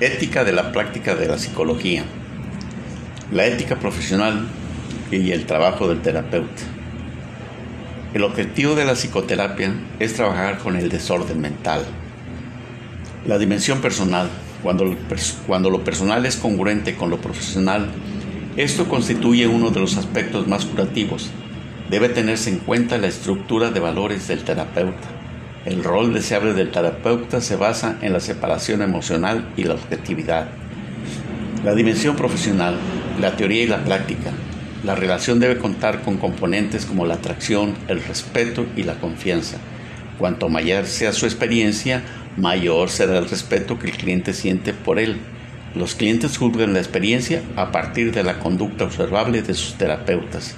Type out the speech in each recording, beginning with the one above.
Ética de la práctica de la psicología. La ética profesional y el trabajo del terapeuta. El objetivo de la psicoterapia es trabajar con el desorden mental. La dimensión personal. Cuando, cuando lo personal es congruente con lo profesional, esto constituye uno de los aspectos más curativos. Debe tenerse en cuenta la estructura de valores del terapeuta el rol deseable del terapeuta se basa en la separación emocional y la objetividad. La dimensión profesional, la teoría y la práctica. La relación debe contar con componentes como la atracción, el respeto y la confianza. Cuanto mayor sea su experiencia, mayor será el respeto que el cliente siente por él. Los clientes juzgan la experiencia a partir de la conducta observable de sus terapeutas.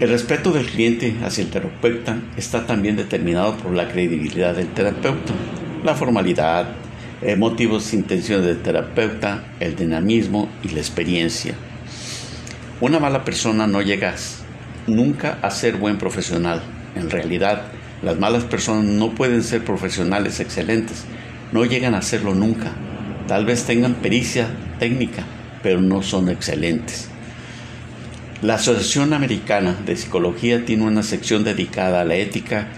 El respeto del cliente hacia el terapeuta está también determinado por la credibilidad del terapeuta, la formalidad, motivos e intenciones del terapeuta, el dinamismo y la experiencia. Una mala persona no llega nunca a ser buen profesional. En realidad, las malas personas no pueden ser profesionales excelentes, no llegan a serlo nunca. Tal vez tengan pericia técnica, pero no son excelentes. La Asociación Americana de Psicología tiene una sección dedicada a la ética,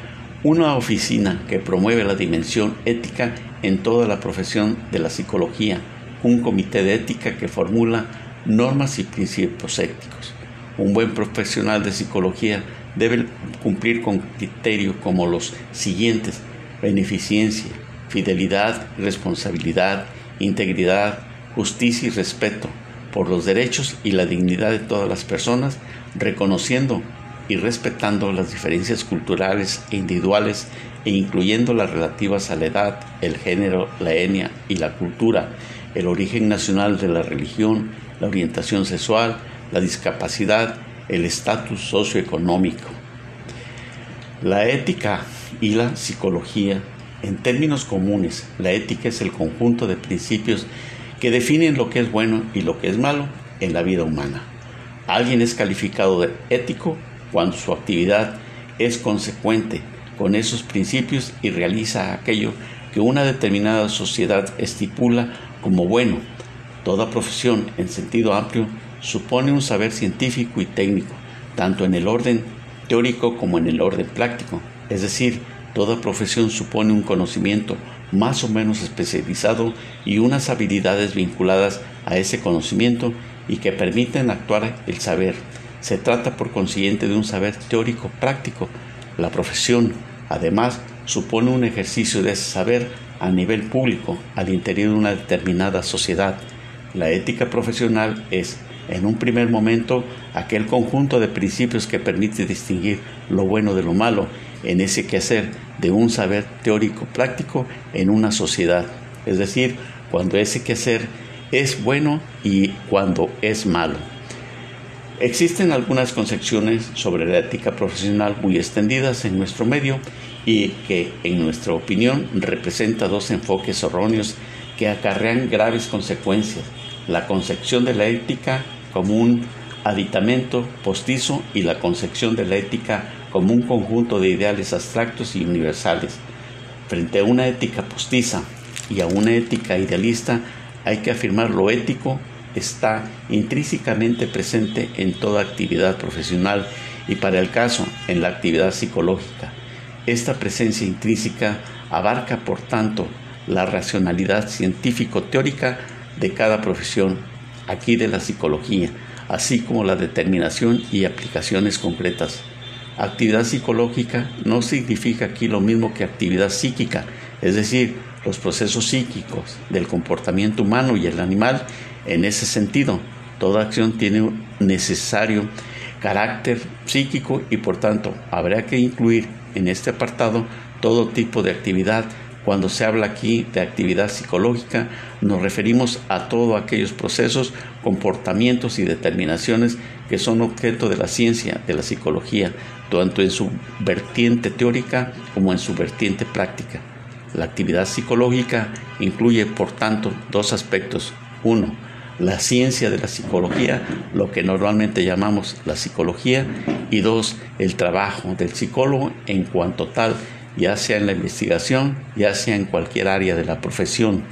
una oficina que promueve la dimensión ética en toda la profesión de la psicología, un comité de ética que formula normas y principios éticos. Un buen profesional de psicología debe cumplir con criterios como los siguientes: beneficencia, fidelidad, responsabilidad, integridad, justicia y respeto por los derechos y la dignidad de todas las personas, reconociendo y respetando las diferencias culturales e individuales e incluyendo las relativas a la edad, el género, la etnia y la cultura, el origen nacional de la religión, la orientación sexual, la discapacidad, el estatus socioeconómico. La ética y la psicología, en términos comunes, la ética es el conjunto de principios que definen lo que es bueno y lo que es malo en la vida humana. Alguien es calificado de ético cuando su actividad es consecuente con esos principios y realiza aquello que una determinada sociedad estipula como bueno. Toda profesión, en sentido amplio, supone un saber científico y técnico, tanto en el orden teórico como en el orden práctico. Es decir, toda profesión supone un conocimiento más o menos especializado y unas habilidades vinculadas a ese conocimiento y que permiten actuar el saber. Se trata por consiguiente de un saber teórico práctico. La profesión, además, supone un ejercicio de ese saber a nivel público al interior de una determinada sociedad. La ética profesional es, en un primer momento, aquel conjunto de principios que permite distinguir lo bueno de lo malo en ese quehacer de un saber teórico práctico en una sociedad. Es decir, cuando ese quehacer es bueno y cuando es malo. Existen algunas concepciones sobre la ética profesional muy extendidas en nuestro medio y que, en nuestra opinión, representa dos enfoques erróneos que acarrean graves consecuencias. La concepción de la ética como un aditamento postizo y la concepción de la ética como un conjunto de ideales abstractos y universales. Frente a una ética postiza y a una ética idealista, hay que afirmar lo ético está intrínsecamente presente en toda actividad profesional y para el caso en la actividad psicológica. Esta presencia intrínseca abarca, por tanto, la racionalidad científico-teórica de cada profesión, aquí de la psicología, así como la determinación y aplicaciones concretas. Actividad psicológica no significa aquí lo mismo que actividad psíquica, es decir, los procesos psíquicos del comportamiento humano y el animal. En ese sentido, toda acción tiene un necesario carácter psíquico y por tanto habrá que incluir en este apartado todo tipo de actividad cuando se habla aquí de actividad psicológica, nos referimos a todos aquellos procesos, comportamientos y determinaciones que son objeto de la ciencia, de la psicología, tanto en su vertiente teórica como en su vertiente práctica. La actividad psicológica incluye, por tanto, dos aspectos. Uno, la ciencia de la psicología, lo que normalmente llamamos la psicología, y dos, el trabajo del psicólogo en cuanto tal ya sea en la investigación, ya sea en cualquier área de la profesión.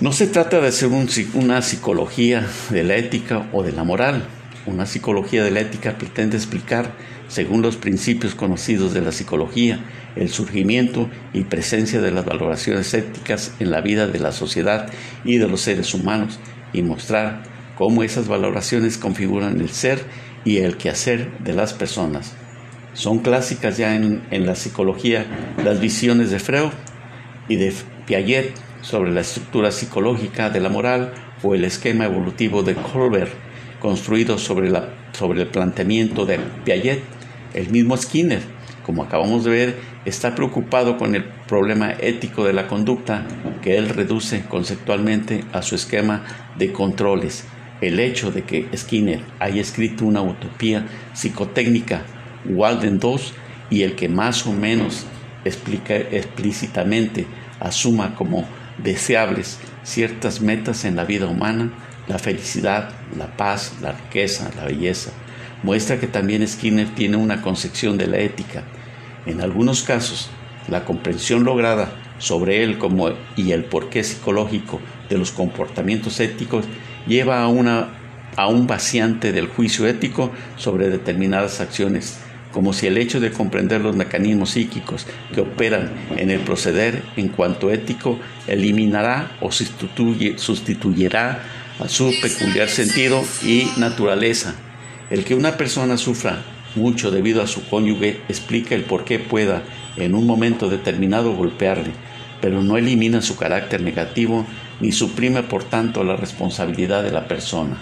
No se trata de hacer una psicología de la ética o de la moral. Una psicología de la ética pretende explicar, según los principios conocidos de la psicología, el surgimiento y presencia de las valoraciones éticas en la vida de la sociedad y de los seres humanos y mostrar cómo esas valoraciones configuran el ser y el quehacer de las personas. Son clásicas ya en, en la psicología las visiones de Freud y de Piaget sobre la estructura psicológica de la moral o el esquema evolutivo de Colbert, construido sobre, la, sobre el planteamiento de Piaget. El mismo Skinner, como acabamos de ver, está preocupado con el problema ético de la conducta que él reduce conceptualmente a su esquema de controles. El hecho de que Skinner haya escrito una utopía psicotécnica, Walden II, y el que más o menos explica explícitamente asuma como deseables ciertas metas en la vida humana, la felicidad, la paz, la riqueza, la belleza. Muestra que también Skinner tiene una concepción de la ética. En algunos casos, la comprensión lograda sobre él como y el porqué psicológico de los comportamientos éticos lleva a, una, a un vaciante del juicio ético sobre determinadas acciones como si el hecho de comprender los mecanismos psíquicos que operan en el proceder en cuanto ético eliminará o sustituirá a su peculiar sentido y naturaleza. El que una persona sufra mucho debido a su cónyuge explica el por qué pueda en un momento determinado golpearle, pero no elimina su carácter negativo ni suprime por tanto la responsabilidad de la persona.